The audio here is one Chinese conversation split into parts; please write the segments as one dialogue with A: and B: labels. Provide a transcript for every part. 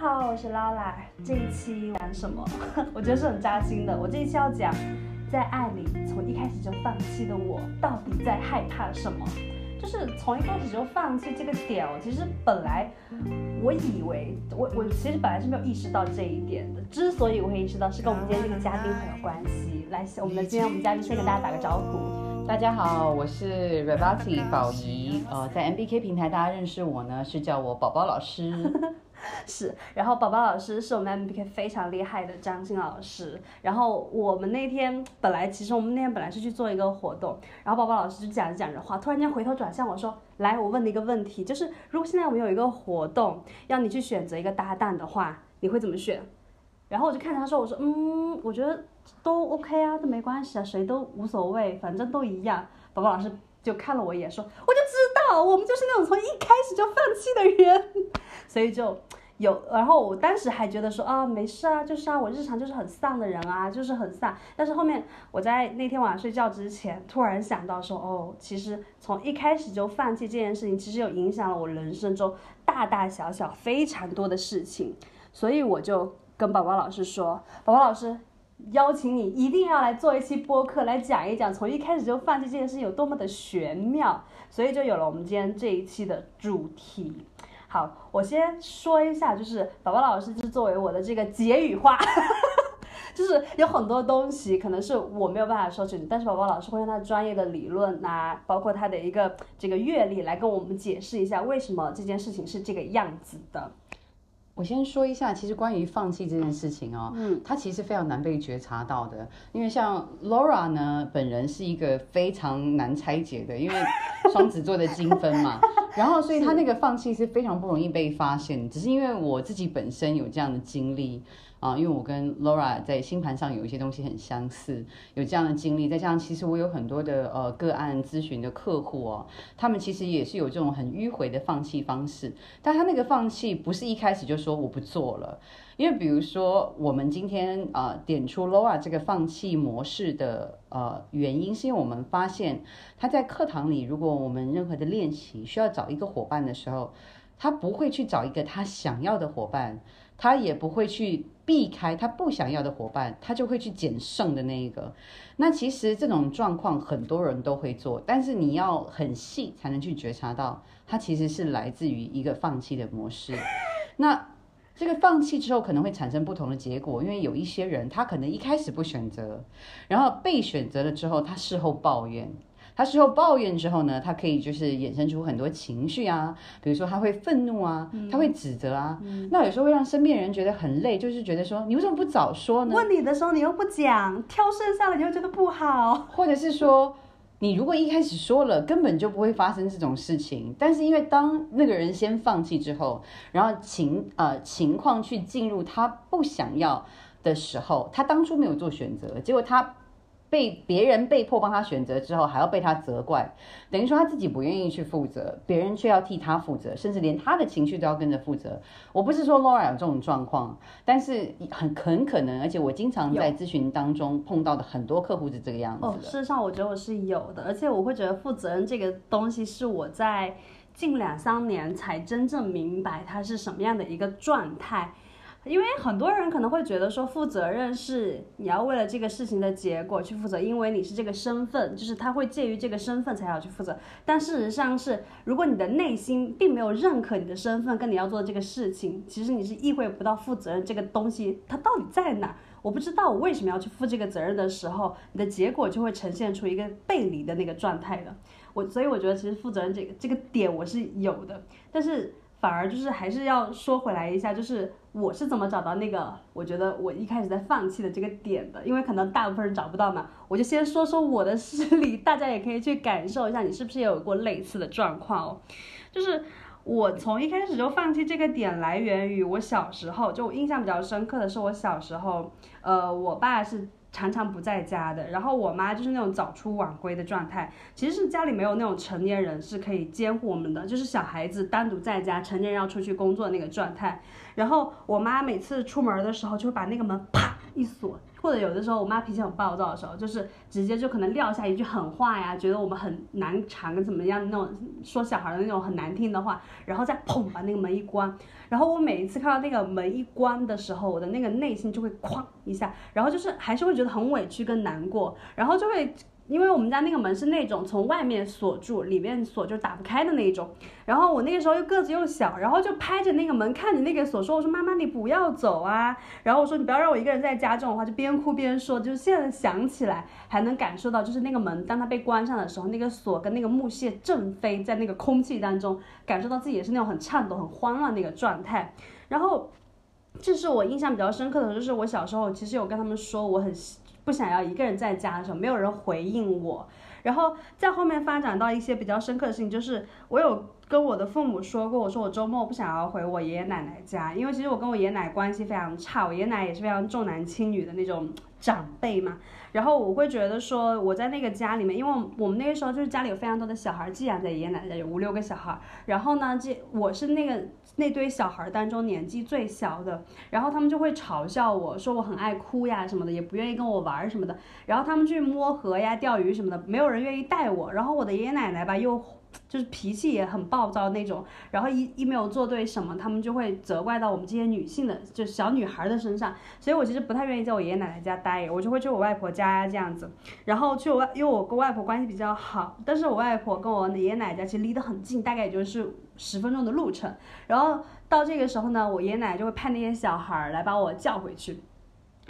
A: 好，我是 Lala。这一期讲什么？我觉得是很扎心的。我这一期要讲，在爱里从一开始就放弃的我，到底在害怕什么？就是从一开始就放弃这个点哦。其实本来我以为，我我其实本来是没有意识到这一点的。之所以我会意识到，是跟我们今天这个嘉宾很有关系。来，我们的今天我们嘉宾先跟大家打个招呼。
B: 大家好，我是 Rebati 宝仪。呃，在 MBK 平台大家认识我呢，是叫我宝宝老师。
A: 是，然后宝宝老师是我们 M B K 非常厉害的张欣老师。然后我们那天本来其实我们那天本来是去做一个活动，然后宝宝老师就讲着讲着话，突然间回头转向我说：“来，我问你一个问题，就是如果现在我们有一个活动，要你去选择一个搭档的话，你会怎么选？”然后我就看着他说：“我说，嗯，我觉得都 OK 啊，都没关系啊，谁都无所谓，反正都一样。”宝宝老师就看了我一眼说：“我就知道，我们就是那种从一开始就放弃的人。”所以就有，然后我当时还觉得说啊，没事啊，就是啊，我日常就是很丧的人啊，就是很丧。但是后面我在那天晚上睡觉之前，突然想到说，哦，其实从一开始就放弃这件事情，其实有影响了我人生中大大小小非常多的事情。所以我就跟宝宝老师说，宝宝老师邀请你一定要来做一期播客，来讲一讲从一开始就放弃这件事有多么的玄妙。所以就有了我们今天这一期的主题。好，我先说一下，就是宝宝老师就是作为我的这个结语话，就是有很多东西可能是我没有办法说清楚，但是宝宝老师会用他专业的理论啊，包括他的一个这个阅历来跟我们解释一下为什么这件事情是这个样子的。
B: 我先说一下，其实关于放弃这件事情哦，嗯，它其实非常难被觉察到的，因为像 Laura 呢，本人是一个非常难拆解的，因为 双子座的精分嘛。然后，所以他那个放弃是非常不容易被发现，只是因为我自己本身有这样的经历啊，因为我跟 Laura 在星盘上有一些东西很相似，有这样的经历，再加上其实我有很多的呃个案咨询的客户哦，他们其实也是有这种很迂回的放弃方式，但他那个放弃不是一开始就说我不做了。因为比如说，我们今天啊点出 Laura 这个放弃模式的呃原因，是因为我们发现他在课堂里，如果我们任何的练习需要找一个伙伴的时候，他不会去找一个他想要的伙伴，他也不会去避开他不想要的伙伴，他就会去捡剩的那一个。那其实这种状况很多人都会做，但是你要很细才能去觉察到，它其实是来自于一个放弃的模式。那这个放弃之后可能会产生不同的结果，因为有一些人他可能一开始不选择，然后被选择了之后，他事后抱怨，他事后抱怨之后呢，他可以就是衍生出很多情绪啊，比如说他会愤怒啊，他会指责啊，那有时候会让身边人觉得很累，就是觉得说你为什么不早说呢？
A: 问你的时候你又不讲，挑剩下的你又觉得不好，
B: 或者是说。你如果一开始说了，根本就不会发生这种事情。但是因为当那个人先放弃之后，然后情呃情况去进入他不想要的时候，他当初没有做选择，结果他。被别人被迫帮他选择之后，还要被他责怪，等于说他自己不愿意去负责，别人却要替他负责，甚至连他的情绪都要跟着负责。我不是说 Laura 有这种状况，但是很很可能，而且我经常在咨询当中碰到的很多客户是这个样子
A: 的。事实上，我觉得我是有的，而且我会觉得负责任这个东西是我在近两三年才真正明白它是什么样的一个状态。因为很多人可能会觉得说，负责任是你要为了这个事情的结果去负责，因为你是这个身份，就是他会介于这个身份才要去负责。但事实上是，如果你的内心并没有认可你的身份跟你要做这个事情，其实你是意会不到负责任这个东西它到底在哪。我不知道我为什么要去负这个责任的时候，你的结果就会呈现出一个背离的那个状态的。我所以我觉得其实负责任这个这个点我是有的，但是。反而就是还是要说回来一下，就是我是怎么找到那个我觉得我一开始在放弃的这个点的，因为可能大部分人找不到嘛，我就先说说我的事例，大家也可以去感受一下，你是不是也有过类似的状况哦？就是我从一开始就放弃这个点，来源于我小时候，就我印象比较深刻的是我小时候，呃，我爸是。常常不在家的，然后我妈就是那种早出晚归的状态，其实是家里没有那种成年人是可以监护我们的，就是小孩子单独在家，成年人要出去工作那个状态。然后我妈每次出门的时候就会把那个门啪一锁，或者有的时候我妈脾气很暴躁的时候，就是直接就可能撂下一句狠话呀，觉得我们很难缠怎么样那种说小孩的那种很难听的话，然后再砰把那个门一关，然后我每一次看到那个门一关的时候，我的那个内心就会哐一下，然后就是还是会觉得很委屈跟难过，然后就会。因为我们家那个门是那种从外面锁住，里面锁就打不开的那种。然后我那个时候又个子又小，然后就拍着那个门看着那个锁说：“我说妈妈你不要走啊。”然后我说：“你不要让我一个人在家。”这种话就边哭边说，就是现在想起来还能感受到，就是那个门当它被关上的时候，那个锁跟那个木屑正飞在那个空气当中，感受到自己也是那种很颤抖、很慌乱那个状态。然后这是我印象比较深刻的，就是我小时候其实有跟他们说我很。不想要一个人在家的时候，没有人回应我，然后在后面发展到一些比较深刻的事情，就是我有跟我的父母说过，我说我周末不想要回我爷爷奶奶家，因为其实我跟我爷爷奶奶关系非常差，我爷爷奶奶也是非常重男轻女的那种长辈嘛。然后我会觉得说，我在那个家里面，因为我们那个时候就是家里有非常多的小孩寄养在爷爷奶奶，有五六个小孩。然后呢，这我是那个那堆小孩当中年纪最小的，然后他们就会嘲笑我说我很爱哭呀什么的，也不愿意跟我玩什么的。然后他们去摸河呀、钓鱼什么的，没有人愿意带我。然后我的爷爷奶奶吧又。就是脾气也很暴躁那种，然后一一没有做对什么，他们就会责怪到我们这些女性的，就小女孩的身上。所以我其实不太愿意在我爷爷奶奶家待，我就会去我外婆家这样子。然后去我外，因为我跟外婆关系比较好，但是我外婆跟我爷爷奶奶家其实离得很近，大概也就是十分钟的路程。然后到这个时候呢，我爷爷奶奶就会派那些小孩来把我叫回去。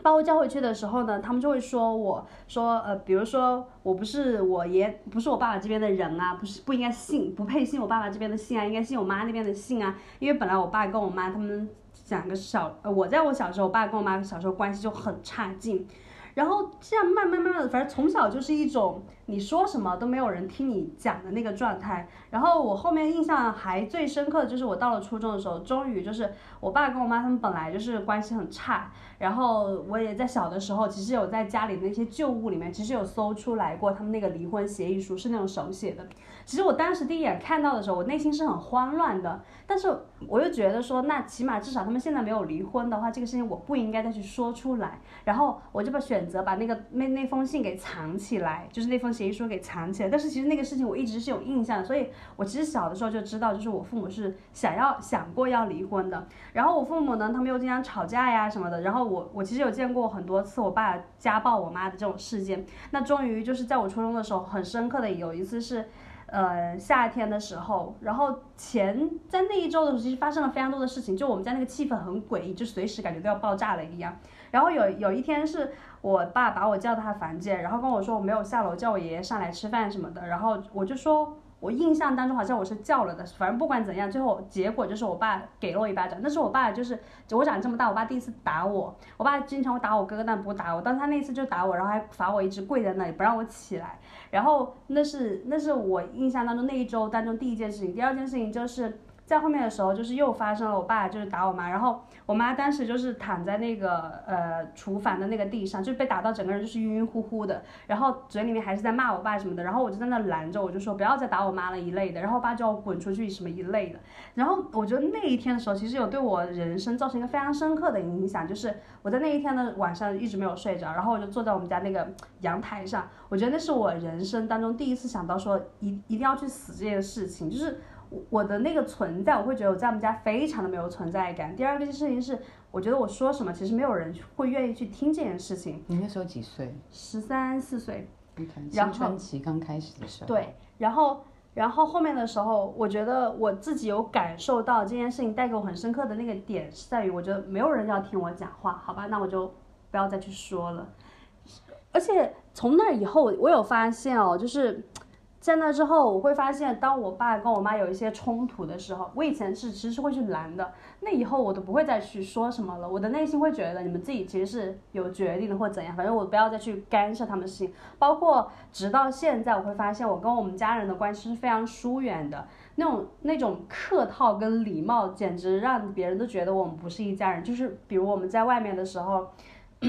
A: 把我叫回去的时候呢，他们就会说我说呃，比如说我不是我爷，不是我爸爸这边的人啊，不是不应该信，不配信我爸爸这边的姓啊，应该信我妈那边的姓啊。因为本来我爸跟我妈他们两个小，呃，我在我小时候，我爸跟我妈小时候关系就很差劲。然后这样慢慢慢慢的，反正从小就是一种你说什么都没有人听你讲的那个状态。然后我后面印象还最深刻的就是我到了初中的时候，终于就是我爸跟我妈他们本来就是关系很差。然后我也在小的时候，其实有在家里那些旧物里面，其实有搜出来过他们那个离婚协议书，是那种手写的。其实我当时第一眼看到的时候，我内心是很慌乱的。但是我又觉得说，那起码至少他们现在没有离婚的话，这个事情我不应该再去说出来。然后我就把选择把那个那那封信给藏起来，就是那封协议书给藏起来。但是其实那个事情我一直是有印象，所以我其实小的时候就知道，就是我父母是想要想过要离婚的。然后我父母呢，他们又经常吵架呀什么的。然后我我其实有见过很多次我爸家暴我妈的这种事件。那终于就是在我初中的时候，很深刻的有一次是。呃，夏天的时候，然后前在那一周的时候，其实发生了非常多的事情，就我们家那个气氛很诡异，就随时感觉都要爆炸了一样。然后有有一天是我爸把我叫到他房间，然后跟我说我没有下楼，叫我爷爷上来吃饭什么的，然后我就说。我印象当中好像我是叫了的，反正不管怎样，最后结果就是我爸给了我一巴掌。那是我爸就是我长这么大，我爸第一次打我。我爸经常会打我哥哥，但不打我。但他那次就打我，然后还罚我一直跪在那里，不让我起来。然后那是那是我印象当中那一周当中第一件事情。第二件事情就是。在后面的时候，就是又发生了，我爸就是打我妈，然后我妈当时就是躺在那个呃厨房的那个地上，就被打到整个人就是晕晕乎乎的，然后嘴里面还是在骂我爸什么的，然后我就在那拦着，我就说不要再打我妈了一类的，然后我爸就要滚出去什么一类的，然后我觉得那一天的时候，其实有对我人生造成一个非常深刻的影响，就是我在那一天的晚上一直没有睡着，然后我就坐在我们家那个阳台上，我觉得那是我人生当中第一次想到说一一定要去死这件事情，就是。我的那个存在，我会觉得我在我们家非常的没有存在感。第二个事情是，我觉得我说什么，其实没有人会愿意去听这件事情。
B: 你那时候几岁？
A: 十三四岁。
B: 你看，青春期刚开始的时候。
A: 对，然后，然后后面的时候，我觉得我自己有感受到这件事情带给我很深刻的那个点是在于，我觉得没有人要听我讲话，好吧，那我就不要再去说了。而且从那以后，我有发现哦，就是。在那之后，我会发现，当我爸跟我妈有一些冲突的时候，我以前是其实是会去拦的。那以后我都不会再去说什么了。我的内心会觉得你们自己其实是有决定的，或怎样，反正我不要再去干涉他们事情。包括直到现在，我会发现我跟我们家人的关系是非常疏远的。那种那种客套跟礼貌，简直让别人都觉得我们不是一家人。就是比如我们在外面的时候。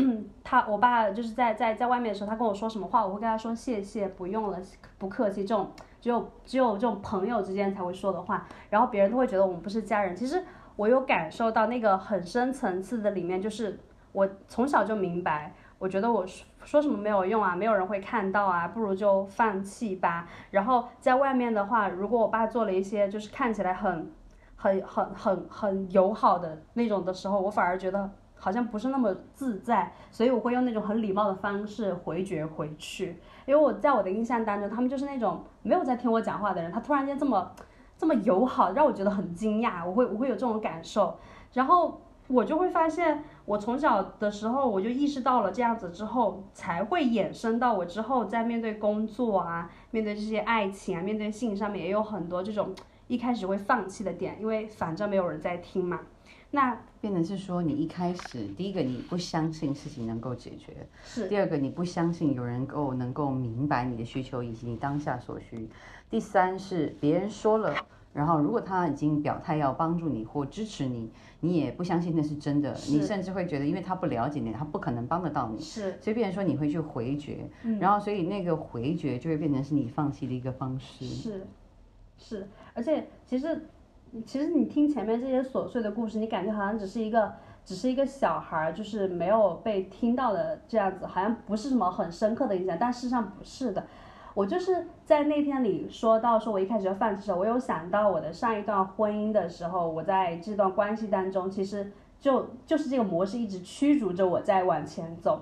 A: 他我爸就是在在在外面的时候，他跟我说什么话，我会跟他说谢谢，不用了，不客气。这种只有只有这种朋友之间才会说的话，然后别人都会觉得我们不是家人。其实我有感受到那个很深层次的里面，就是我从小就明白，我觉得我说说什么没有用啊，没有人会看到啊，不如就放弃吧。然后在外面的话，如果我爸做了一些就是看起来很、很、很、很、很友好的那种的时候，我反而觉得好像不是那么自在，所以我会用那种很礼貌的方式回绝回去。因为我在我的印象当中，他们就是那种没有在听我讲话的人，他突然间这么这么友好，让我觉得很惊讶，我会我会有这种感受，然后。我就会发现，我从小的时候我就意识到了这样子之后，才会衍生到我之后在面对工作啊，面对这些爱情啊，面对性上面也有很多这种一开始会放弃的点，因为反正没有人在听嘛。那
B: 变成是说，你一开始第一个你不相信事情能够解决，
A: 是
B: 第二个你不相信有人够能够明白你的需求以及你当下所需，第三是别人说了。然后，如果他已经表态要帮助你或支持你，你也不相信那是真的，你甚至会觉得，因为他不了解你，他不可能帮得到你。
A: 是，
B: 所以变成说你会去回绝，然后所以那个回绝就会变成是你放弃的一个方式。
A: 是，是，而且其实，其实你听前面这些琐碎的故事，你感觉好像只是一个，只是一个小孩，就是没有被听到的这样子，好像不是什么很深刻的印象，但事实上不是的。我就是在那天里说到说，我一开始要放弃的时候，我有想到我的上一段婚姻的时候，我在这段关系当中，其实就就是这个模式一直驱逐着我在往前走。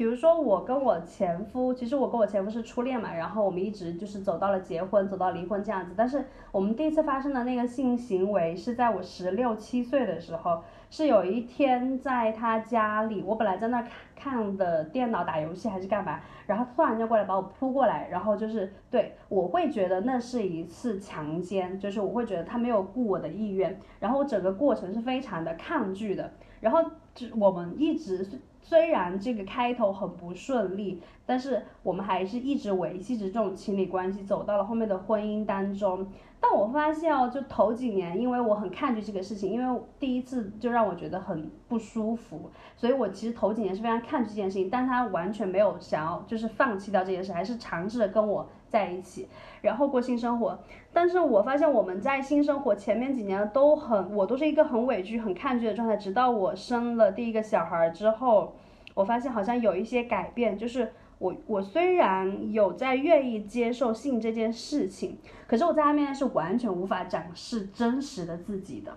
A: 比如说我跟我前夫，其实我跟我前夫是初恋嘛，然后我们一直就是走到了结婚，走到离婚这样子。但是我们第一次发生的那个性行为是在我十六七岁的时候。是有一天在他家里，我本来在那看看的电脑打游戏还是干嘛，然后突然间过来把我扑过来，然后就是对我会觉得那是一次强奸，就是我会觉得他没有顾我的意愿，然后我整个过程是非常的抗拒的，然后就我们一直虽然这个开头很不顺利，但是我们还是一直维系着这种情侣关系，走到了后面的婚姻当中。但我发现哦，就头几年，因为我很抗拒这个事情，因为第一次就让我觉得很不舒服，所以我其实头几年是非常抗拒这件事情。但他完全没有想要就是放弃掉这件事，还是尝试着跟我在一起，然后过性生活。但是我发现我们在性生活前面几年都很，我都是一个很委屈、很抗拒的状态，直到我生了第一个小孩之后，我发现好像有一些改变，就是。我我虽然有在愿意接受性这件事情，可是我在他面前是完全无法展示真实的自己的。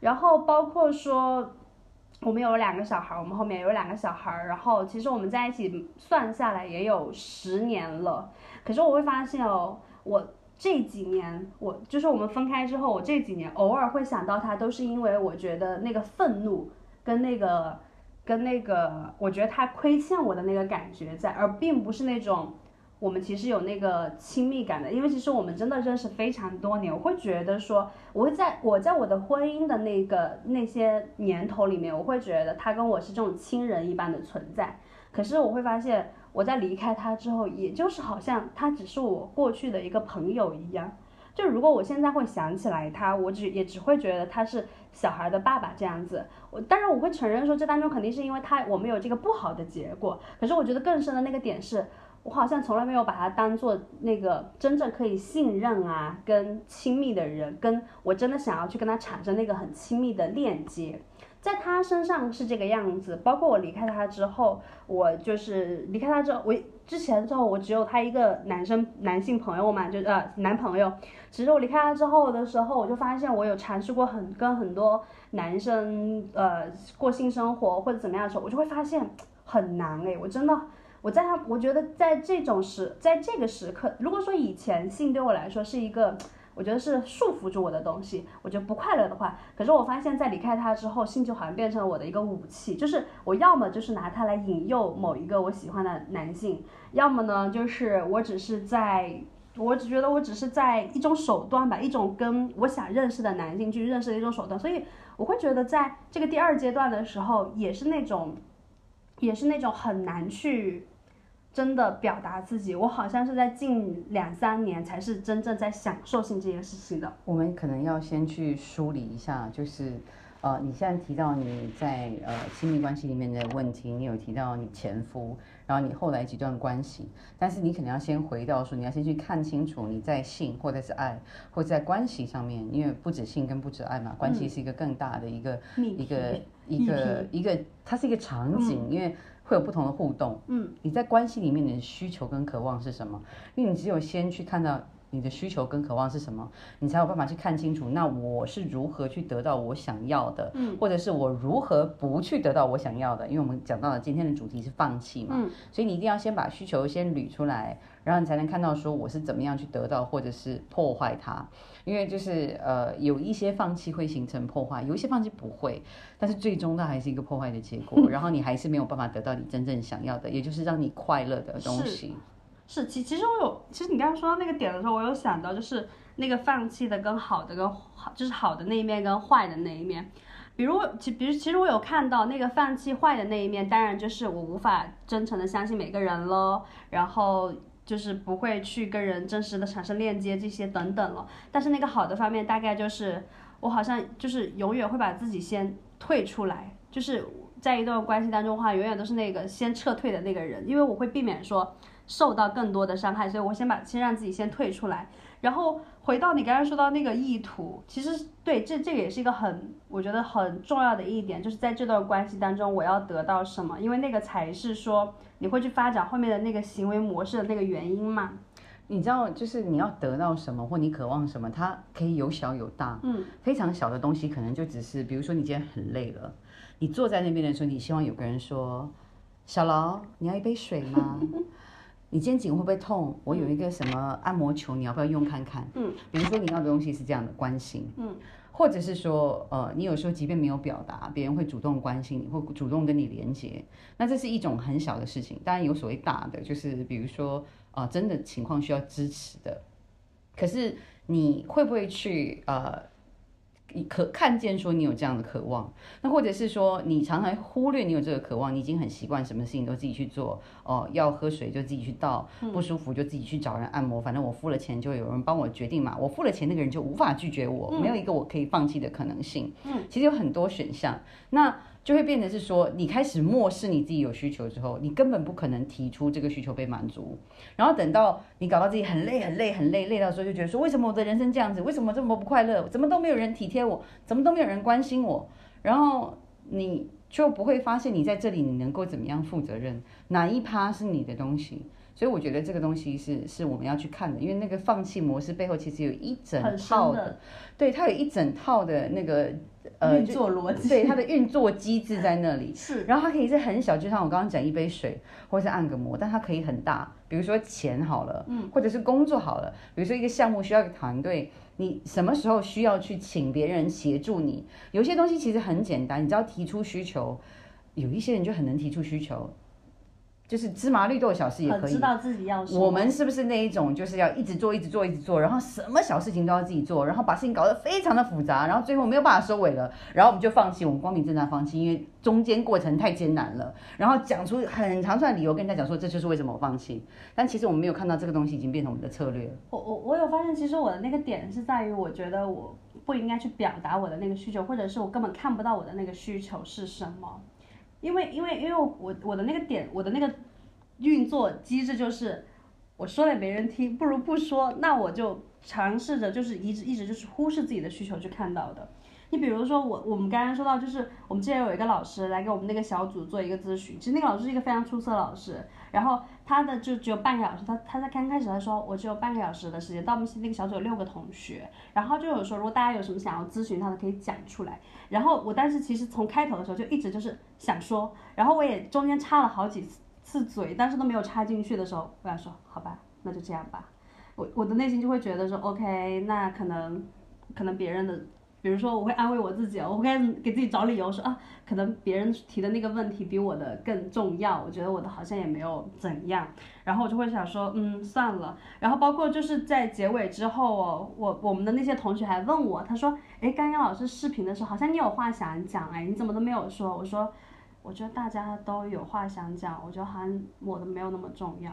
A: 然后包括说，我们有两个小孩，我们后面有两个小孩，然后其实我们在一起算下来也有十年了。可是我会发现哦，我这几年，我就是我们分开之后，我这几年偶尔会想到他，都是因为我觉得那个愤怒跟那个。跟那个，我觉得他亏欠我的那个感觉在，而并不是那种我们其实有那个亲密感的，因为其实我们真的认识非常多年，我会觉得说，我会在我在我的婚姻的那个那些年头里面，我会觉得他跟我是这种亲人一般的存在。可是我会发现，我在离开他之后，也就是好像他只是我过去的一个朋友一样。就如果我现在会想起来他，我只也只会觉得他是小孩的爸爸这样子。我当然我会承认说这当中肯定是因为他我们有这个不好的结果。可是我觉得更深的那个点是，我好像从来没有把他当做那个真正可以信任啊跟亲密的人，跟我真的想要去跟他产生那个很亲密的链接。在他身上是这个样子，包括我离开他之后，我就是离开他之后，我之前之后我只有他一个男生男性朋友嘛，就呃男朋友。其实我离开他之后的时候，我就发现我有尝试过很跟很多男生呃过性生活或者怎么样的时候，我就会发现很难诶，我真的我在他我觉得在这种时在这个时刻，如果说以前性对我来说是一个。我觉得是束缚住我的东西，我觉得不快乐的话，可是我发现，在离开他之后，性就好像变成了我的一个武器，就是我要么就是拿它来引诱某一个我喜欢的男性，要么呢，就是我只是在，我只觉得我只是在一种手段吧，一种跟我想认识的男性去认识的一种手段，所以我会觉得在这个第二阶段的时候，也是那种，也是那种很难去。真的表达自己，我好像是在近两三年才是真正在享受性这件事情的。
B: 我们可能要先去梳理一下，就是，呃，你现在提到你在呃亲密关系里面的问题，你有提到你前夫，然后你后来几段关系，但是你可能要先回到说，你要先去看清楚你在性或者是爱或者在关系上面，因为不止性跟不止爱嘛，关系是一个更大的一个一个一个一个，它是一个场景，因为会有不同的互动。嗯，你在关系里面的需求跟渴望是什么？因为你只有先去看到。你的需求跟渴望是什么？你才有办法去看清楚。那我是如何去得到我想要的？嗯，或者是我如何不去得到我想要的？因为我们讲到了今天的主题是放弃嘛，嗯，所以你一定要先把需求先捋出来，然后你才能看到说我是怎么样去得到，或者是破坏它。因为就是呃，有一些放弃会形成破坏，有一些放弃不会，但是最终它还是一个破坏的结果。然后你还是没有办法得到你真正想要的，也就是让你快乐的东西。
A: 是，其其实我有，其实你刚刚说到那个点的时候，我有想到，就是那个放弃的跟好的跟好，就是好的那一面跟坏的那一面。比如，其比如其实我有看到那个放弃坏的那一面，当然就是我无法真诚的相信每个人了，然后就是不会去跟人真实的产生链接这些等等了。但是那个好的方面，大概就是我好像就是永远会把自己先退出来，就是在一段关系当中的话，永远都是那个先撤退的那个人，因为我会避免说。受到更多的伤害，所以我先把先让自己先退出来，然后回到你刚刚说到那个意图，其实对这这个也是一个很我觉得很重要的一点，就是在这段关系当中我要得到什么，因为那个才是说你会去发展后面的那个行为模式的那个原因嘛。
B: 你知道，就是你要得到什么或你渴望什么，它可以有小有大，嗯，非常小的东西可能就只是，比如说你今天很累了，你坐在那边的时候，你希望有个人说，小劳，你要一杯水吗？你肩颈会不会痛？我有一个什么按摩球，你要不要用看看？嗯，比如说你要的东西是这样的关心，嗯，或者是说，呃，你有时候即便没有表达，别人会主动关心你，会主动跟你连接，那这是一种很小的事情。当然有所谓大的，就是比如说，啊，真的情况需要支持的，可是你会不会去，呃？你可看见说你有这样的渴望，那或者是说你常常忽略你有这个渴望，你已经很习惯什么事情都自己去做哦，要喝水就自己去倒，不舒服就自己去找人按摩，反正我付了钱就有人帮我决定嘛，我付了钱那个人就无法拒绝我，没有一个我可以放弃的可能性。嗯，其实有很多选项，那。就会变得是说，你开始漠视你自己有需求之后，你根本不可能提出这个需求被满足。然后等到你搞到自己很累、很累、很累，累到时候就觉得说，为什么我的人生这样子？为什么这么不快乐？怎么都没有人体贴我？怎么都没有人关心我？然后你就不会发现你在这里你能够怎么样负责任？哪一趴是你的东西？所以我觉得这个东西是是我们要去看的，因为那个放弃模式背后其实有一整套的，对，它有一整套的那个
A: 呃运作逻辑，
B: 对，它的运作机制在那里。
A: 是，
B: 然后它可以是很小，就像我刚刚讲一杯水，或者是按个摩，但它可以很大，比如说钱好了，嗯，或者是工作好了，比如说一个项目需要一个团队，你什么时候需要去请别人协助你？有些东西其实很简单，你只要提出需求，有一些人就很能提出需求。就是芝麻绿豆小事也可以。
A: 知道自己要。
B: 我们是不是那一种，就是要一直做，一直做，一直做，然后什么小事情都要自己做，然后把事情搞得非常的复杂，然后最后没有办法收尾了，然后我们就放弃，我们光明正大放弃，因为中间过程太艰难了，然后讲出很长串理由跟人家讲说这就是为什么我放弃，但其实我们没有看到这个东西已经变成我们的策略。
A: 我我我有发现，其实我的那个点是在于，我觉得我不应该去表达我的那个需求，或者是我根本看不到我的那个需求是什么。因为因为因为我我的那个点我的那个运作机制就是，我说了也没人听，不如不说，那我就尝试着就是一直一直就是忽视自己的需求去看到的。你比如说我我们刚刚说到就是我们之前有一个老师来给我们那个小组做一个咨询，其实那个老师是一个非常出色的老师，然后他的就只有半个小时，他他在刚开始他说我只有半个小时的时间，到我们那个小组有六个同学，然后就有说如果大家有什么想要咨询他的可以讲出来，然后我当时其实从开头的时候就一直就是想说，然后我也中间插了好几次嘴，但是都没有插进去的时候，我想说好吧，那就这样吧，我我的内心就会觉得说 OK，那可能可能别人的。比如说，我会安慰我自己，我会给自己找理由说啊，可能别人提的那个问题比我的更重要，我觉得我的好像也没有怎样，然后我就会想说，嗯，算了。然后包括就是在结尾之后哦，我我们的那些同学还问我，他说，哎，刚刚老师视频的时候，好像你有话想讲，哎，你怎么都没有说？我说，我觉得大家都有话想讲，我觉得好像我的没有那么重要，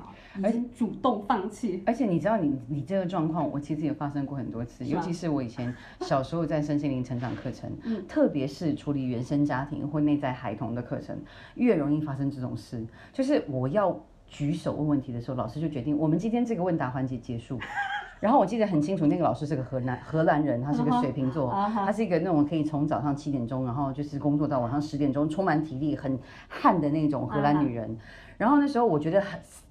A: 已经主动放弃。
B: 而且你知道你，你这个状况，我其实也发生过很多次，尤其是我以前小时候在身心灵成长课程，特别是处理原生家庭或内在孩童的课程，越容易发生这种事。就是我要举手问问题的时候，老师就决定我们今天这个问答环节结束。然后我记得很清楚，那个老师是个荷兰荷兰人，他是个水瓶座，他是一个那种可以从早上七点钟，然后就是工作到晚上十点钟，充满体力、很汗的那种荷兰女人。然后那时候我觉得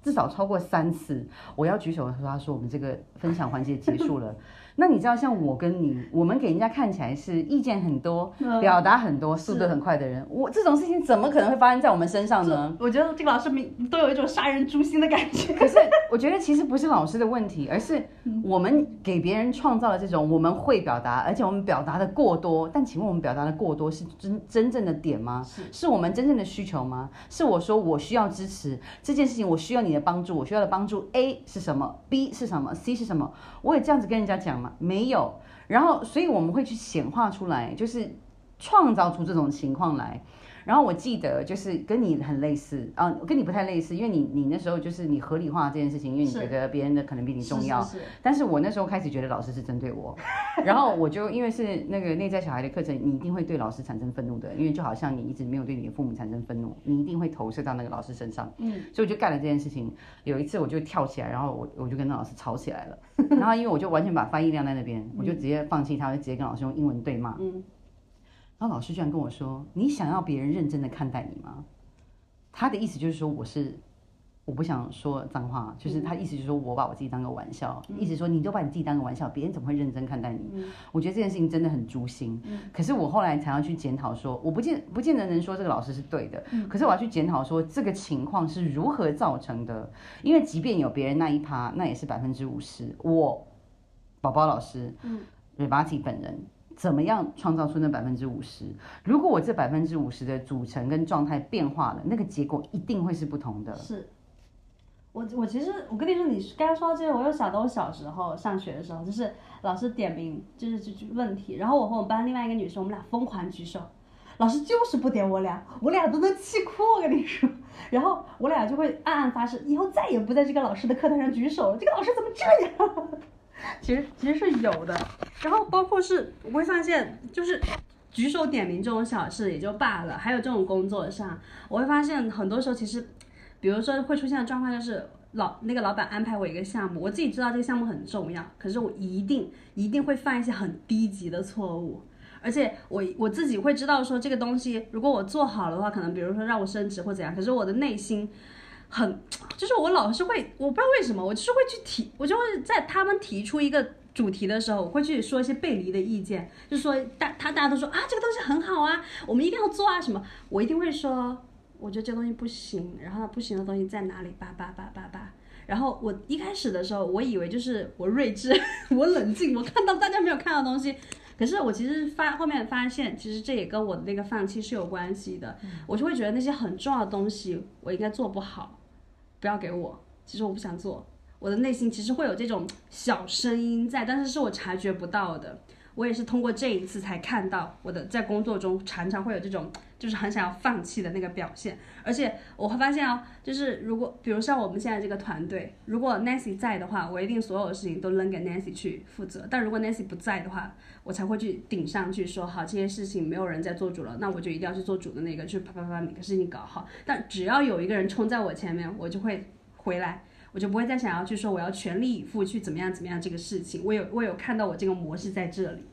B: 至少超过三次，我要举手的时候，他说我们这个分享环节结束了。那你知道，像我跟你，我们给人家看起来是意见很多、表达很多、速度很快的人，我这种事情怎么可能会发生在我们身上呢？
A: 我觉得这个老师明都有一种杀人诛心的感觉。
B: 可是我觉得其实不是老师的问题，而是我们给别人创造了这种我们会表达，而且我们表达的过多。但请问我们表达的过多是真真正的点吗？是是我们真正的需求吗？是我说我需要支持这件事情，我需要你的帮助，我需要的帮助 A 是什么？B 是什么？C 是什么？我也这样子跟人家讲吗？没有，然后所以我们会去显化出来，就是创造出这种情况来。然后我记得就是跟你很类似啊，跟你不太类似，因为你你那时候就是你合理化这件事情，因为你觉得别人的可能比你重要。
A: 是是是。
B: 但是我那时候开始觉得老师是针对我，然后我就因为是那个内在小孩的课程，你一定会对老师产生愤怒的，因为就好像你一直没有对你的父母产生愤怒，你一定会投射到那个老师身上。嗯。所以我就干了这件事情。有一次我就跳起来，然后我我就跟那老师吵起来了。然后因为我就完全把翻译晾在那边，我就直接放弃他，就直接跟老师用英文对骂。嗯。然后老师居然跟我说：“你想要别人认真的看待你吗？”他的意思就是说，我是我不想说脏话，就是他意思就是说我把我自己当个玩笑，意思说你都把你自己当个玩笑，别人怎么会认真看待你？我觉得这件事情真的很诛心。可是我后来才要去检讨，说我不见不见得能说这个老师是对的，可是我要去检讨说这个情况是如何造成的，因为即便有别人那一趴，那也是百分之五十。我宝宝老师，嗯 r e b a t i 本人。怎么样创造出那百分之五十？如果我这百分之五十的组成跟状态变化了，那个结果一定会是不同的。
A: 是，我我其实我跟你说，你刚刚说到这个，我又想到我小时候上学的时候，就是老师点名就是这句问题，然后我和我们班另外一个女生，我们俩疯狂举手，老师就是不点我俩，我俩都能气哭。我跟你说，然后我俩就会暗暗发誓，以后再也不在这个老师的课堂上举手了。这个老师怎么这样？其实其实是有的，然后包括是我会发现，就是举手点名这种小事也就罢了，还有这种工作上，我会发现很多时候其实，比如说会出现的状况就是老那个老板安排我一个项目，我自己知道这个项目很重要，可是我一定一定会犯一些很低级的错误，而且我我自己会知道说这个东西如果我做好的话，可能比如说让我升职或怎样，可是我的内心。很，就是我老是会，我不知道为什么，我就是会去提，我就会在他们提出一个主题的时候，我会去说一些背离的意见，就说大他大家都说啊这个东西很好啊，我们一定要做啊什么，我一定会说，我觉得这东西不行，然后不行的东西在哪里，叭叭叭叭叭，然后我一开始的时候，我以为就是我睿智，我冷静，我看到大家没有看到东西，可是我其实发后面发现，其实这也跟我的那个放弃是有关系的，我就会觉得那些很重要的东西我应该做不好。不要给我，其实我不想做，我的内心其实会有这种小声音在，但是是我察觉不到的。我也是通过这一次才看到，我的在工作中常常会有这种，就是很想要放弃的那个表现。而且我会发现哦，就是如果比如像我们现在这个团队，如果 Nancy 在的话，我一定所有的事情都扔给 Nancy 去负责。但如果 Nancy 不在的话，我才会去顶上去说好，这些事情没有人在做主了，那我就一定要去做主的那个，去啪啪啪每个事情搞好。但只要有一个人冲在我前面，我就会回来。我就不会再想要去说我要全力以赴去怎么样怎么样这个事情。我有我有看到我这个模式在这里。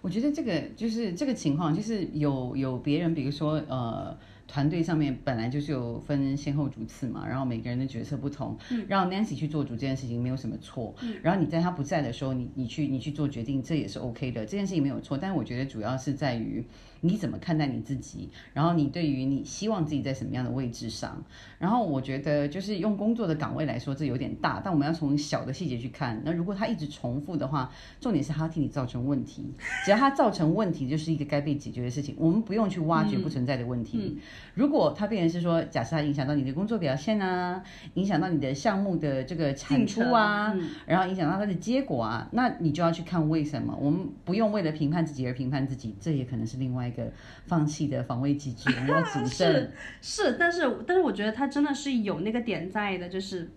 B: 我觉得这个就是这个情况，就是有有别人，比如说呃。团队上面本来就是有分先后主次嘛，然后每个人的角色不同，让 Nancy 去做主这件事情没有什么错。然后你在他不在的时候，你你去你去做决定，这也是 OK 的，这件事情没有错。但是我觉得主要是在于你怎么看待你自己，然后你对于你希望自己在什么样的位置上。然后我觉得就是用工作的岗位来说，这有点大，但我们要从小的细节去看。那如果他一直重复的话，重点是他替你造成问题，只要他造成问题，就是一个该被解决的事情，我们不用去挖掘不存在的问题。如果他变成是说，假设他影响到你的工作表现啊，影响到你的项目的这个产出啊，然后影响到他的结果啊，那你就要去看为什么。我们不用为了评判自己而评判自己，这也可能是另外一个放弃的防卫机制。我们要谨慎。
A: 是，但是但是我觉得他真的是有那个点在的，就是。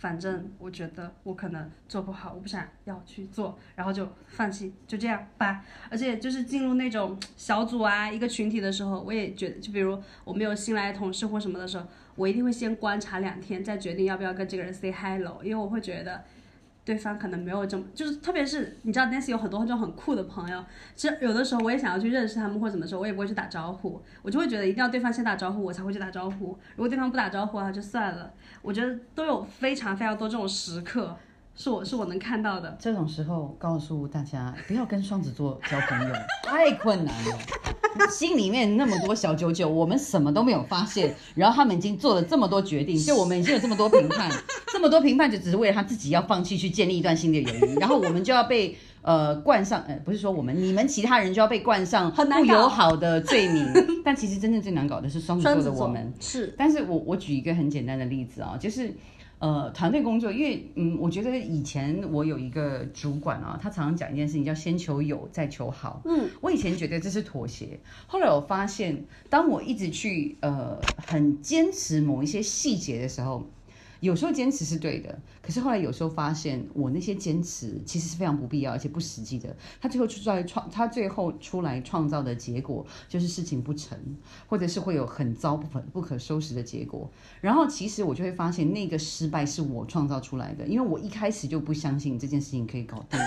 A: 反正我觉得我可能做不好，我不想要去做，然后就放弃，就这样吧。而且就是进入那种小组啊，一个群体的时候，我也觉得，就比如我们有新来的同事或什么的时候，我一定会先观察两天，再决定要不要跟这个人 say hello，因为我会觉得。对方可能没有这么，就是特别是你知道，Nancy 有很多这种很酷的朋友。其实有的时候我也想要去认识他们或者怎么说，我也不会去打招呼，我就会觉得一定要对方先打招呼，我才会去打招呼。如果对方不打招呼啊，就算了。我觉得都有非常非常多这种时刻。是我是我能看到的
B: 这种时候，告诉大家不要跟双子座交朋友，太困难了。心里面那么多小九九，我们什么都没有发现，然后他们已经做了这么多决定，就我们已经有这么多评判，这么多评判就只是为了他自己要放弃去建立一段新的友谊，然后我们就要被呃冠上，呃不是说我们，你们其他人就要被冠上不友好的罪名。但其实真正最难搞的是双子座的我们，
A: 是。
B: 但是我我举一个很简单的例子啊，就是。呃，团队工作，因为嗯，我觉得以前我有一个主管啊，他常常讲一件事情，叫先求有，再求好。嗯，我以前觉得这是妥协，后来我发现，当我一直去呃很坚持某一些细节的时候。有时候坚持是对的，可是后来有时候发现，我那些坚持其实是非常不必要而且不实际的。他最后出来创，他最后出来创造的结果就是事情不成，或者是会有很糟不可不可收拾的结果。然后其实我就会发现，那个失败是我创造出来的，因为我一开始就不相信这件事情可以搞定。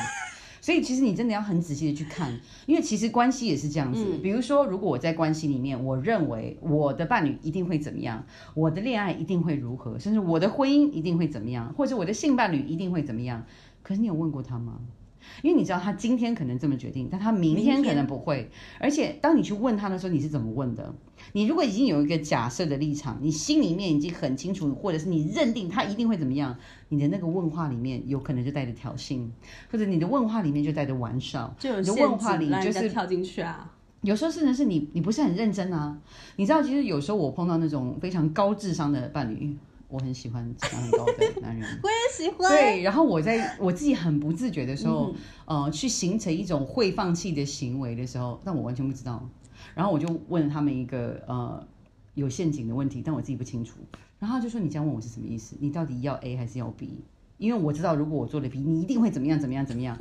B: 所以其实你真的要很仔细的去看，因为其实关系也是这样子。比如说，如果我在关系里面，我认为我的伴侣一定会怎么样，我的恋爱一定会如何，甚至我的婚姻一定会怎么样，或者我的性伴侣一定会怎么样，可是你有问过他吗？因为你知道他今天可能这么决定，但他明天可能不会。而且当你去问他的时候，你是怎么问的？你如果已经有一个假设的立场，你心里面已经很清楚，或者是你认定他一定会怎么样，你的那个问话里面有可能就带着挑衅，或者你的问话里面就带着玩笑，
A: 就有
B: 问话里就是
A: 跳进去啊。
B: 有时候甚至是你你不是很认真啊。你知道，其实有时候我碰到那种非常高智商的伴侣。我很喜欢智商很高的男人，
A: 我也喜欢。
B: 对，然后我在我自己很不自觉的时候，呃，去形成一种会放弃的行为的时候，但我完全不知道。然后我就问了他们一个呃有陷阱的问题，但我自己不清楚。然后他就说：“你这样问我是什么意思？你到底要 A 还是要 B？因为我知道如果我做了 B，你一定会怎么样怎么样怎么样。”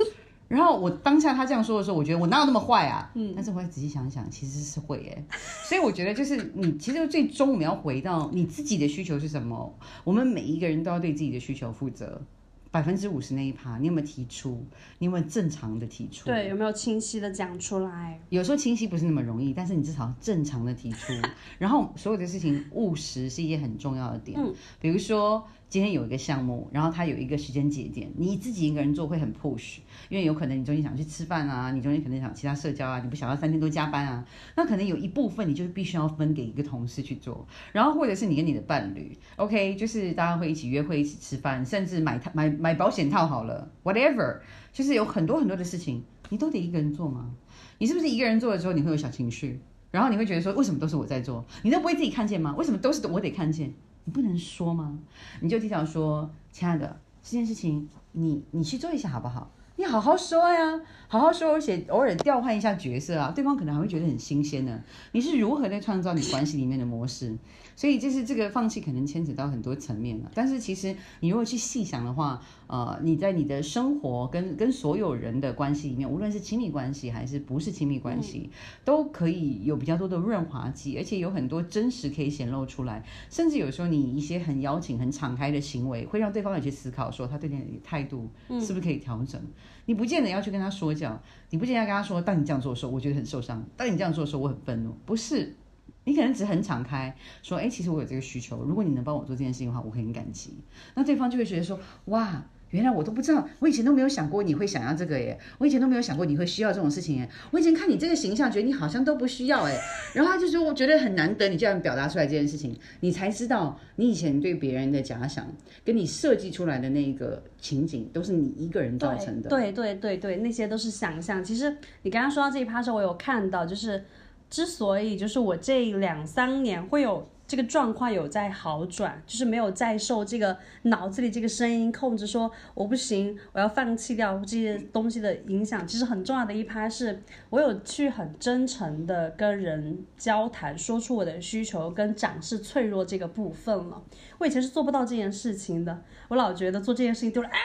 B: 然后我当下他这样说的时候，我觉得我哪有那么坏啊？嗯，但是我仔细想想，其实是会耶。所以我觉得就是你，其实最终我们要回到你自己的需求是什么。我们每一个人都要对自己的需求负责。百分之五十那一趴，你有没有提出？你有没有正常的提出？
A: 对，有没有清晰的讲出来？
B: 有时候清晰不是那么容易，但是你至少正常的提出。然后所有的事情务实是一件很重要的点。嗯，比如说。今天有一个项目，然后它有一个时间节点，你自己一个人做会很 push，因为有可能你中间想去吃饭啊，你中间可能想其他社交啊，你不想要三天都加班啊，那可能有一部分你就是必须要分给一个同事去做，然后或者是你跟你的伴侣，OK，就是大家会一起约会、一起吃饭，甚至买套买买保险套好了，whatever，就是有很多很多的事情，你都得一个人做吗？你是不是一个人做的时候你会有小情绪，然后你会觉得说为什么都是我在做，你都不会自己看见吗？为什么都是我得看见？你不能说吗？你就提早说，亲爱的，这件事情你你去做一下好不好？你好好说呀，好好说，而且偶尔调换一下角色啊，对方可能还会觉得很新鲜呢。你是如何在创造你关系里面的模式？所以就是这个放弃可能牵扯到很多层面了，但是其实你如果去细想的话，呃，你在你的生活跟跟所有人的关系里面，无论是亲密关系还是不是亲密关系，都可以有比较多的润滑剂，而且有很多真实可以显露出来，甚至有时候你一些很邀请、很敞开的行为，会让对方有去思考，说他对你的态度是不是可以调整。你不见得要去跟他说教，你不见得要跟他说，当你这样做的时候，我觉得很受伤；当你这样做的时候，我很愤怒。不是。你可能只很敞开说，哎，其实我有这个需求，如果你能帮我做这件事情的话，我很感激。那对方就会觉得说，哇，原来我都不知道，我以前都没有想过你会想要这个耶，我以前都没有想过你会需要这种事情耶，我以前看你这个形象，觉得你好像都不需要哎。然后他就说，我觉得很难得你这样表达出来这件事情，你才知道你以前对别人的假想，跟你设计出来的那个情景，都是你一个人造成的。
A: 对对对对，那些都是想象。其实你刚刚说到这一趴的时候，我有看到就是。之所以就是我这两三年会有这个状况有在好转，就是没有再受这个脑子里这个声音控制，说我不行，我要放弃掉这些东西的影响。其实很重要的一趴是我有去很真诚的跟人交谈，说出我的需求跟展示脆弱这个部分了。我以前是做不到这件事情的，我老觉得做这件事情丢了，哎，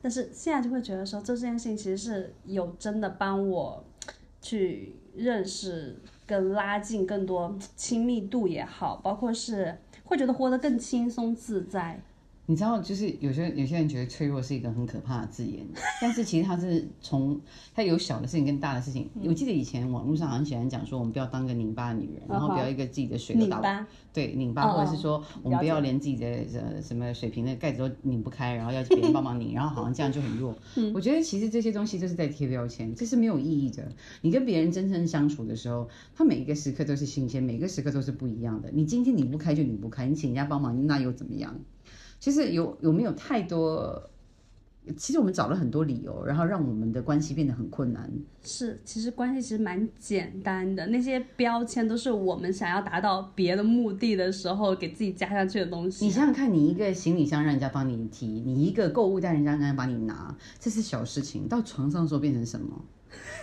A: 但是现在就会觉得说做这件事情其实是有真的帮我去认识。跟拉近更多亲密度也好，包括是会觉得活得更轻松自在。
B: 你知道，就是有些有些人觉得脆弱是一个很可怕的字眼，但是其实它是从它有小的事情跟大的事情。我记得以前网络上很喜欢讲说，我们不要当个拧巴的女人，然后不要一个自己的水都打对拧巴，或者是说我们不要连自己的呃什么水瓶的盖子都拧不开，然后要别人帮忙拧，然后好像这样就很弱。我觉得其实这些东西都是在贴标签，这是没有意义的。你跟别人真正相处的时候，他每一个时刻都是新鲜，每个时刻都是不一样的。你今天拧不开就拧不开，你请人家帮忙那又怎么样？其实有有没有太多？其实我们找了很多理由，然后让我们的关系变得很困难。
A: 是，其实关系其实蛮简单的，那些标签都是我们想要达到别的目的的时候给自己加上去的东西。
B: 你想想看，你一个行李箱让人家帮你提，你一个购物袋人家让人家帮你拿，这是小事情。到床上时候变成什么？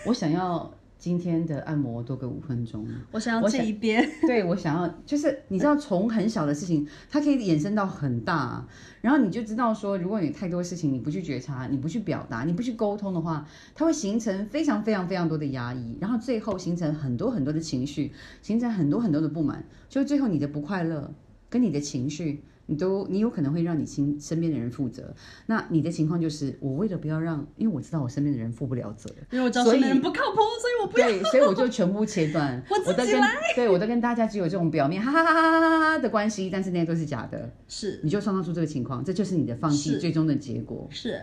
B: 我想要。今天的按摩多个五分钟，
A: 我想要这一边，
B: 对我想要就是你知道从很小的事情，它可以延伸到很大，然后你就知道说，如果你太多事情你不去觉察，你不去表达，你不去沟通的话，它会形成非常非常非常多的压抑，然后最后形成很多很多的情绪，形成很多很多的不满，就最后你的不快乐跟你的情绪。你都，你有可能会让你亲身边的人负责。那你的情况就是，我为了不要让，因为我知道我身边的人负不了责，
A: 因为我知道身边人不靠谱，所以我不要。
B: 对，所以我就全部切断。
A: 我自己来。
B: 对，我都跟大家只有这种表面哈哈哈哈哈哈的关系，但是那些都是假的。
A: 是，
B: 你就创造出这个情况，这就是你的放弃最终的结果。
A: 是，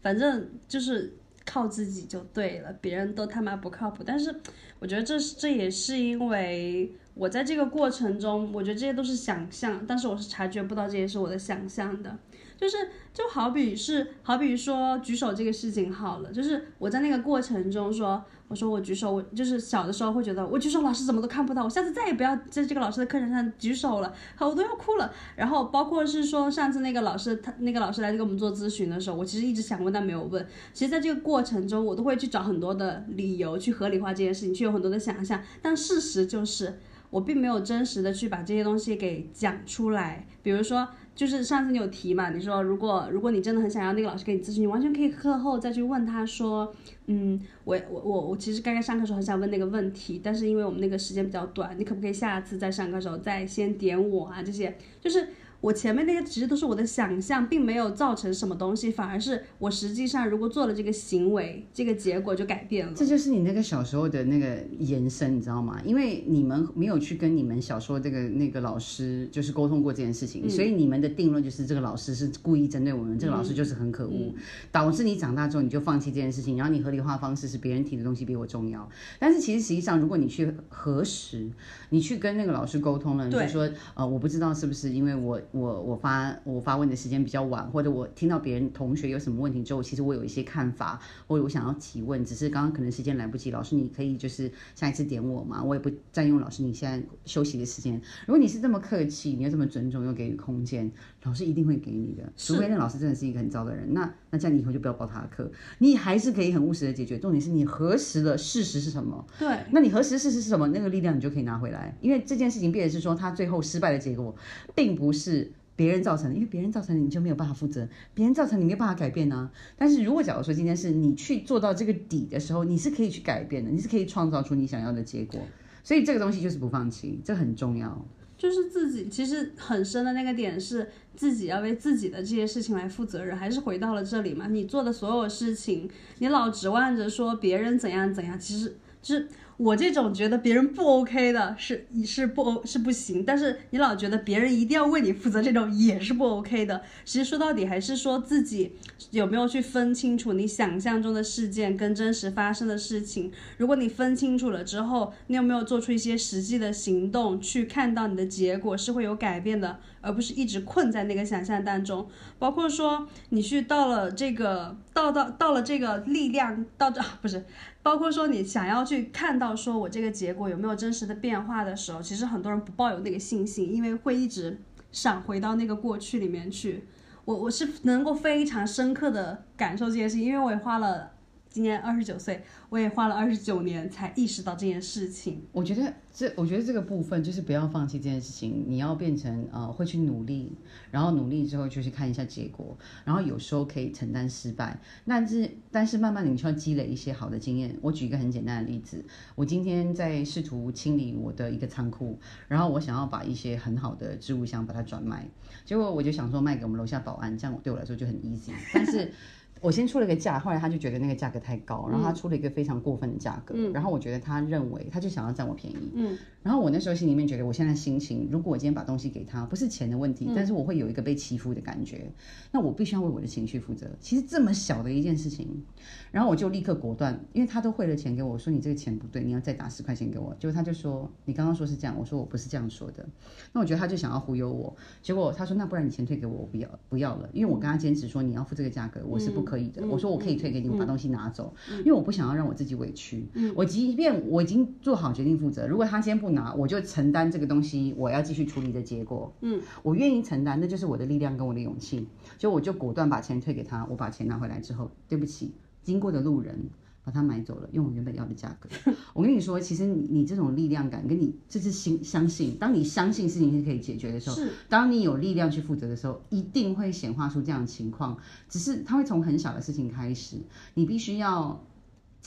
A: 反正就是靠自己就对了，别人都他妈不靠谱。但是我觉得这是，这也是因为。我在这个过程中，我觉得这些都是想象，但是我是察觉不到这些是我的想象的，就是就好比是好比说举手这个事情好了，就是我在那个过程中说，我说我举手，我就是小的时候会觉得我举手老师怎么都看不到，我下次再也不要在这个老师的课程上举手了，好我都要哭了。然后包括是说上次那个老师他那个老师来给我们做咨询的时候，我其实一直想问但没有问。其实在这个过程中，我都会去找很多的理由去合理化这件事情，去有很多的想象，但事实就是。我并没有真实的去把这些东西给讲出来，比如说，就是上次你有提嘛，你说如果如果你真的很想要那个老师给你咨询，你完全可以课后再去问他说，嗯，我我我我其实刚刚上课时候很想问那个问题，但是因为我们那个时间比较短，你可不可以下次在上课时候再先点我啊？这些就是。我前面那些其实都是我的想象，并没有造成什么东西，反而是我实际上如果做了这个行为，这个结果就改变了。
B: 这就是你那个小时候的那个延伸，你知道吗？因为你们没有去跟你们小时候这个那个老师就是沟通过这件事情，所以你们的定论就是这个老师是故意针对我们，这个老师就是很可恶，导致你长大之后你就放弃这件事情，然后你合理化方式是别人提的东西比我重要。但是其实实际上，如果你去核实，你去跟那个老师沟通了，你就说呃，我不知道是不是因为我。我我发我发问的时间比较晚，或者我听到别人同学有什么问题之后，其实我有一些看法，或者我想要提问，只是刚刚可能时间来不及。老师，你可以就是下一次点我吗？我也不占用老师你现在休息的时间。如果你是这么客气，你又这么尊重，又给予空间，老师一定会给你的。除非那老师真的是一个很糟的人，那那这样你以后就不要报他的课。你还是可以很务实的解决。重点是你核实的事实是什么？
A: 对，
B: 那你核实事实是什么？那个力量你就可以拿回来。因为这件事情，变的是说他最后失败的结果，并不是。别人造成的，因为别人造成的你就没有办法负责，别人造成你没有办法改变呢。但是如果假如说今天是你去做到这个底的时候，你是可以去改变的，你是可以创造出你想要的结果。所以这个东西就是不放弃，这很重要。
A: 就是自己其实很深的那个点是自己要为自己的这些事情来负责任，还是回到了这里嘛？你做的所有事情，你老指望着说别人怎样怎样，其实就是。我这种觉得别人不 OK 的是是不是不行，但是你老觉得别人一定要为你负责，这种也是不 OK 的。其实说到底还是说自己有没有去分清楚你想象中的事件跟真实发生的事情。如果你分清楚了之后，你有没有做出一些实际的行动去看到你的结果是会有改变的，而不是一直困在那个想象当中。包括说你去到了这个。到到到了这个力量到这不是，包括说你想要去看到说我这个结果有没有真实的变化的时候，其实很多人不抱有那个信心，因为会一直闪回到那个过去里面去。我我是能够非常深刻的感受这件事情，因为我也花了今年二十九岁，我也花了二十九年才意识到这件事情。
B: 我觉得这，我觉得这个部分就是不要放弃这件事情，你要变成呃会去努力，然后努力之后就去看一下结果，然后有时候可以承担失败，但是但是慢慢的你需要积累一些好的经验。我举一个很简单的例子，我今天在试图清理我的一个仓库，然后我想要把一些很好的置物箱把它转卖，结果我就想说卖给我们楼下保安，这样对我来说就很 easy，但是。我先出了个价，后来他就觉得那个价格太高，然后他出了一个非常过分的价格，然后我觉得他认为他就想要占我便宜，嗯，然后我那时候心里面觉得，我现在心情，如果我今天把东西给他，不是钱的问题，但是我会有一个被欺负的感觉，那我必须要为我的情绪负责。其实这么小的一件事情，然后我就立刻果断，因为他都汇了钱给我，说你这个钱不对，你要再打十块钱给我。结果他就说你刚刚说是这样，我说我不是这样说的。那我觉得他就想要忽悠我，结果他说那不然你钱退给我，我不要不要了，因为我跟他坚持说你要付这个价格，我是不可以的。我说我可以。退给你，我把东西拿走，因为我不想要让我自己委屈。我即便我已经做好决定负责，如果他先不拿，我就承担这个东西我要继续处理的结果。嗯，我愿意承担，那就是我的力量跟我的勇气。就我就果断把钱退给他，我把钱拿回来之后，对不起，经过的路人。把它买走了，用我原本要的价格。我跟你说，其实你你这种力量感，跟你这是心相信，当你相信事情是可以解决的时候，当你有力量去负责的时候，一定会显化出这样的情况。只是它会从很小的事情开始，你必须要。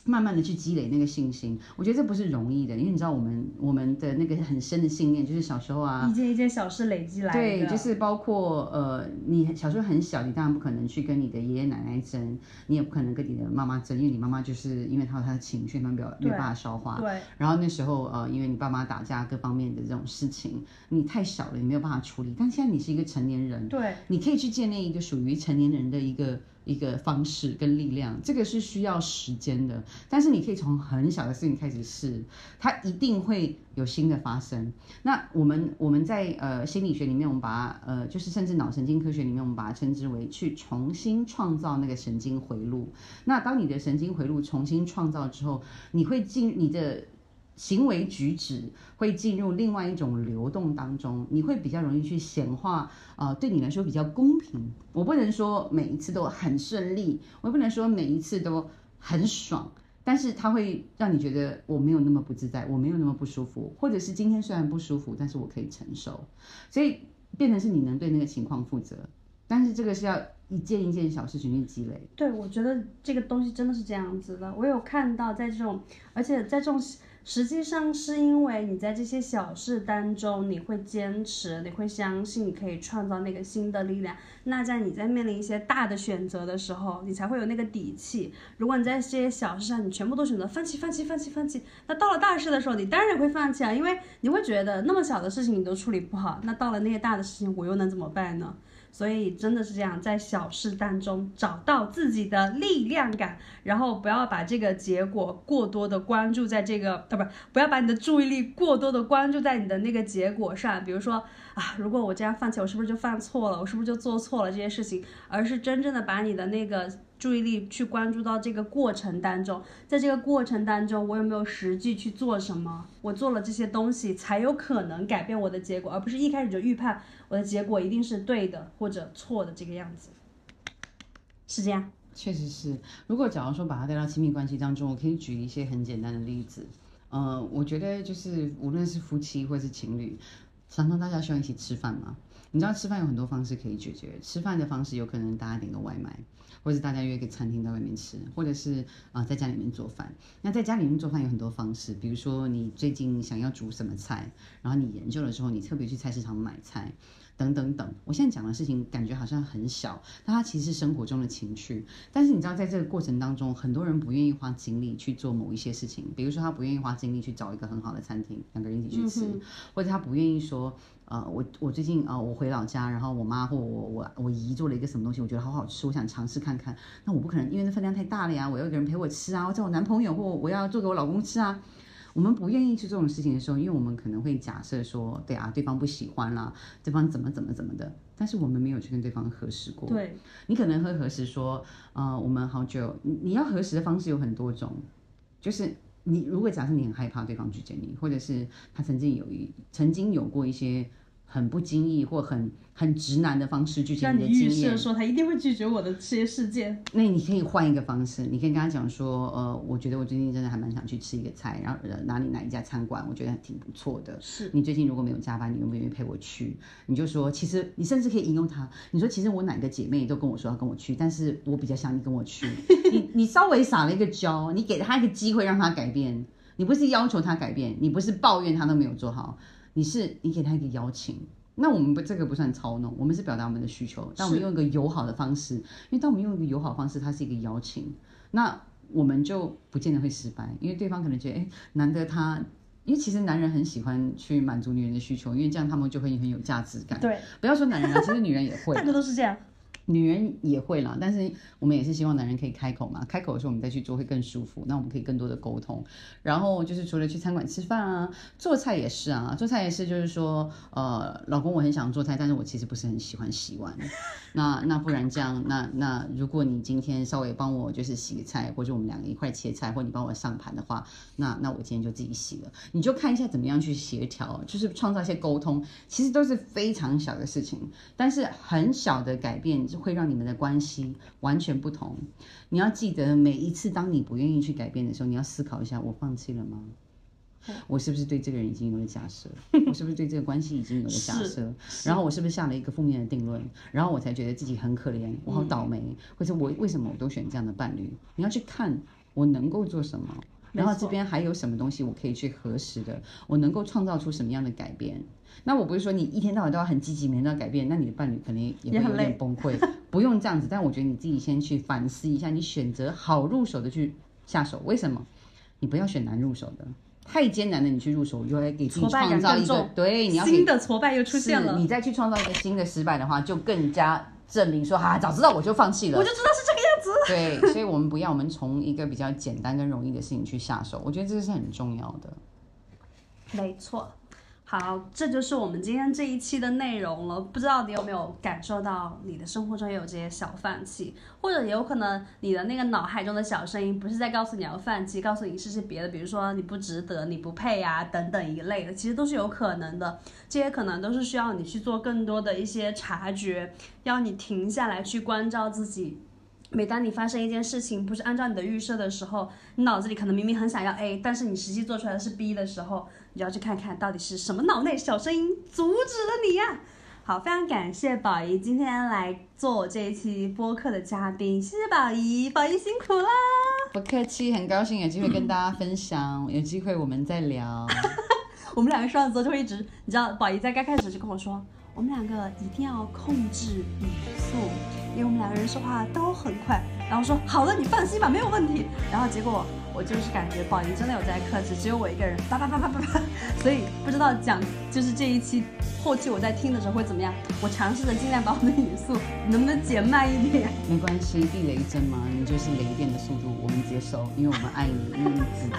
B: 慢慢的去积累那个信心，我觉得这不是容易的，因为你知道我们我们的那个很深的信念，就是小时候啊，
A: 一件一件小事累积来的。
B: 对，就是包括呃，你小时候很小，你当然不可能去跟你的爷爷奶奶争，你也不可能跟你的妈妈争，因为你妈妈就是因为她有她的情绪，她没有没有办法消化。
A: 对。
B: 然后那时候呃，因为你爸妈打架各方面的这种事情，你太小了，你没有办法处理。但现在你是一个成年人，
A: 对，
B: 你可以去建立一个属于成年人的一个。一个方式跟力量，这个是需要时间的，但是你可以从很小的事情开始试，它一定会有新的发生。那我们我们在呃心理学里面，我们把它呃就是甚至脑神经科学里面，我们把它称之为去重新创造那个神经回路。那当你的神经回路重新创造之后，你会进你的。行为举止会进入另外一种流动当中，你会比较容易去显化，呃，对你来说比较公平。我不能说每一次都很顺利，我也不能说每一次都很爽，但是它会让你觉得我没有那么不自在，我没有那么不舒服，或者是今天虽然不舒服，但是我可以承受，所以变成是你能对那个情况负责。但是这个是要一件一件小事情去积累。
A: 对，我觉得这个东西真的是这样子的。我有看到在这种，而且在这种。实际上是因为你在这些小事当中，你会坚持，你会相信你可以创造那个新的力量。那在你在面临一些大的选择的时候，你才会有那个底气。如果你在这些小事上，你全部都选择放弃、放弃、放弃、放弃，那到了大事的时候，你当然会放弃啊，因为你会觉得那么小的事情你都处理不好，那到了那些大的事情，我又能怎么办呢？所以真的是这样，在小事当中找到自己的力量感，然后不要把这个结果过多的关注在这个，啊不，不要把你的注意力过多的关注在你的那个结果上。比如说啊，如果我这样放弃，我是不是就犯错了？我是不是就做错了这些事情？而是真正的把你的那个。注意力去关注到这个过程当中，在这个过程当中，我有没有实际去做什么？我做了这些东西，才有可能改变我的结果，而不是一开始就预判我的结果一定是对的或者错的这个样子，是这样。
B: 确实是。如果假如说把它带到亲密关系当中，我可以举一些很简单的例子。呃，我觉得就是无论是夫妻或是情侣，常常大家需要一起吃饭嘛。你知道吃饭有很多方式可以解决。吃饭的方式有可能大家点个外卖，或者大家约一个餐厅在外面吃，或者是啊在家里面做饭。那在家里面做饭有很多方式，比如说你最近想要煮什么菜，然后你研究了之后，你特别去菜市场买菜。等等等，我现在讲的事情感觉好像很小，但它其实是生活中的情趣。但是你知道，在这个过程当中，很多人不愿意花精力去做某一些事情，比如说他不愿意花精力去找一个很好的餐厅，两个人一起去吃，或者他不愿意说，呃，我我最近啊，我回老家，然后我妈或我我我姨做了一个什么东西，我觉得好好吃，我想尝试看看。那我不可能，因为那分量太大了呀，我要一个人陪我吃啊，我叫我男朋友或我要做给我老公吃啊。我们不愿意去做这种事情的时候，因为我们可能会假设说，对啊，对方不喜欢啦，对方怎么怎么怎么的，但是我们没有去跟对方核实过。
A: 对，
B: 你可能会核实说，呃，我们好久，你你要核实的方式有很多种，就是你如果假设你很害怕对方拒绝你，或者是他曾经有一曾经有过一些。很不经意或很很直男的方式拒绝你的经验，
A: 说他一定会拒绝我的这些事件。
B: 那你可以换一个方式，你可以跟他讲说，呃，我觉得我最近真的还蛮想去吃一个菜，然后哪里哪一家餐馆，我觉得挺不错的。
A: 是
B: 你最近如果没有加班，你愿不愿意陪我去？你就说，其实你甚至可以引用他，你说其实我哪个姐妹都跟我说要跟我去，但是我比较想你跟我去。你你稍微撒了一个娇，你给他一个机会让他改变，你不是要求他改变，你不是抱怨他都没有做好。你是你给他一个邀请，那我们不这个不算操弄，我们是表达我们的需求，但我们用一个友好的方式，因为当我们用一个友好方式，它是一个邀请，那我们就不见得会失败，因为对方可能觉得，哎，难得他，因为其实男人很喜欢去满足女人的需求，因为这样他们就会很有价值感。
A: 对，
B: 不要说男人啊，其实女人也会，
A: 大多都是这样。
B: 女人也会啦，但是我们也是希望男人可以开口嘛，开口的时候我们再去做会更舒服，那我们可以更多的沟通。然后就是除了去餐馆吃饭啊，做菜也是啊，做菜也是就是说，呃，老公我很想做菜，但是我其实不是很喜欢洗碗。那那不然这样，那那如果你今天稍微帮我就是洗个菜，或者我们两个一块切菜，或你帮我上盘的话，那那我今天就自己洗了。你就看一下怎么样去协调，就是创造一些沟通，其实都是非常小的事情，但是很小的改变。会让你们的关系完全不同。你要记得，每一次当你不愿意去改变的时候，你要思考一下：我放弃了吗？我是不是对这个人已经有了假设？我是不是对这个关系已经有了假设？然后我是不是下了一个负面的定论？然后我才觉得自己很可怜，我好倒霉，或者我为什么我都选这样的伴侣？你要去看我能够做什么，然后这边还有什么东西我可以去核实的？我能够创造出什么样的改变？那我不是说你一天到晚都要很积极，每天都要改变，那你的伴侣肯定也会有点崩溃。不用这样子，但我觉得你自己先去反思一下，你选择好入手的去下手。为什么？你不要选难入手的，太艰难的你去入手，又来给自己创造一个对，你要
A: 新的挫败又出现了。
B: 你再去创造一个新的失败的话，就更加证明说啊，早知道我就放弃了。
A: 我就知道是这个样
B: 子。对，所以我们不要，我们从一个比较简单跟容易的事情去下手，我觉得这是很重要的。
A: 没错。好，这就是我们今天这一期的内容了。不知道你有没有感受到，你的生活中也有这些小放弃，或者也有可能你的那个脑海中的小声音不是在告诉你要放弃，告诉你试试别的，比如说你不值得、你不配呀等等一类的，其实都是有可能的。这些可能都是需要你去做更多的一些察觉，要你停下来去关照自己。每当你发生一件事情不是按照你的预设的时候，你脑子里可能明明很想要 A，但是你实际做出来的是 B 的时候。你就要去看看到底是什么脑内小声音阻止了你呀？好，非常感谢宝仪今天来做我这一期播客的嘉宾，谢谢宝仪，宝仪辛苦啦！
B: 不客气，很高兴有机会跟大家分享，有机会我们再聊。
A: 我们两个双子座就会一直，你知道，宝仪在刚开始就跟我说，我们两个一定要控制语速，因为我们两个人说话都很快。然后说好的，你放心吧，没有问题。然后结果。我就是感觉宝仪真的有在克制，只有我一个人叭叭叭叭叭叭，所以不知道讲就是这一期后期我在听的时候会怎么样。我尝试着尽量把我的语速能不能减慢一点。
B: 没关系，避雷针嘛，你就是雷电的速度，我们接受，因为我们爱你，因为你值得。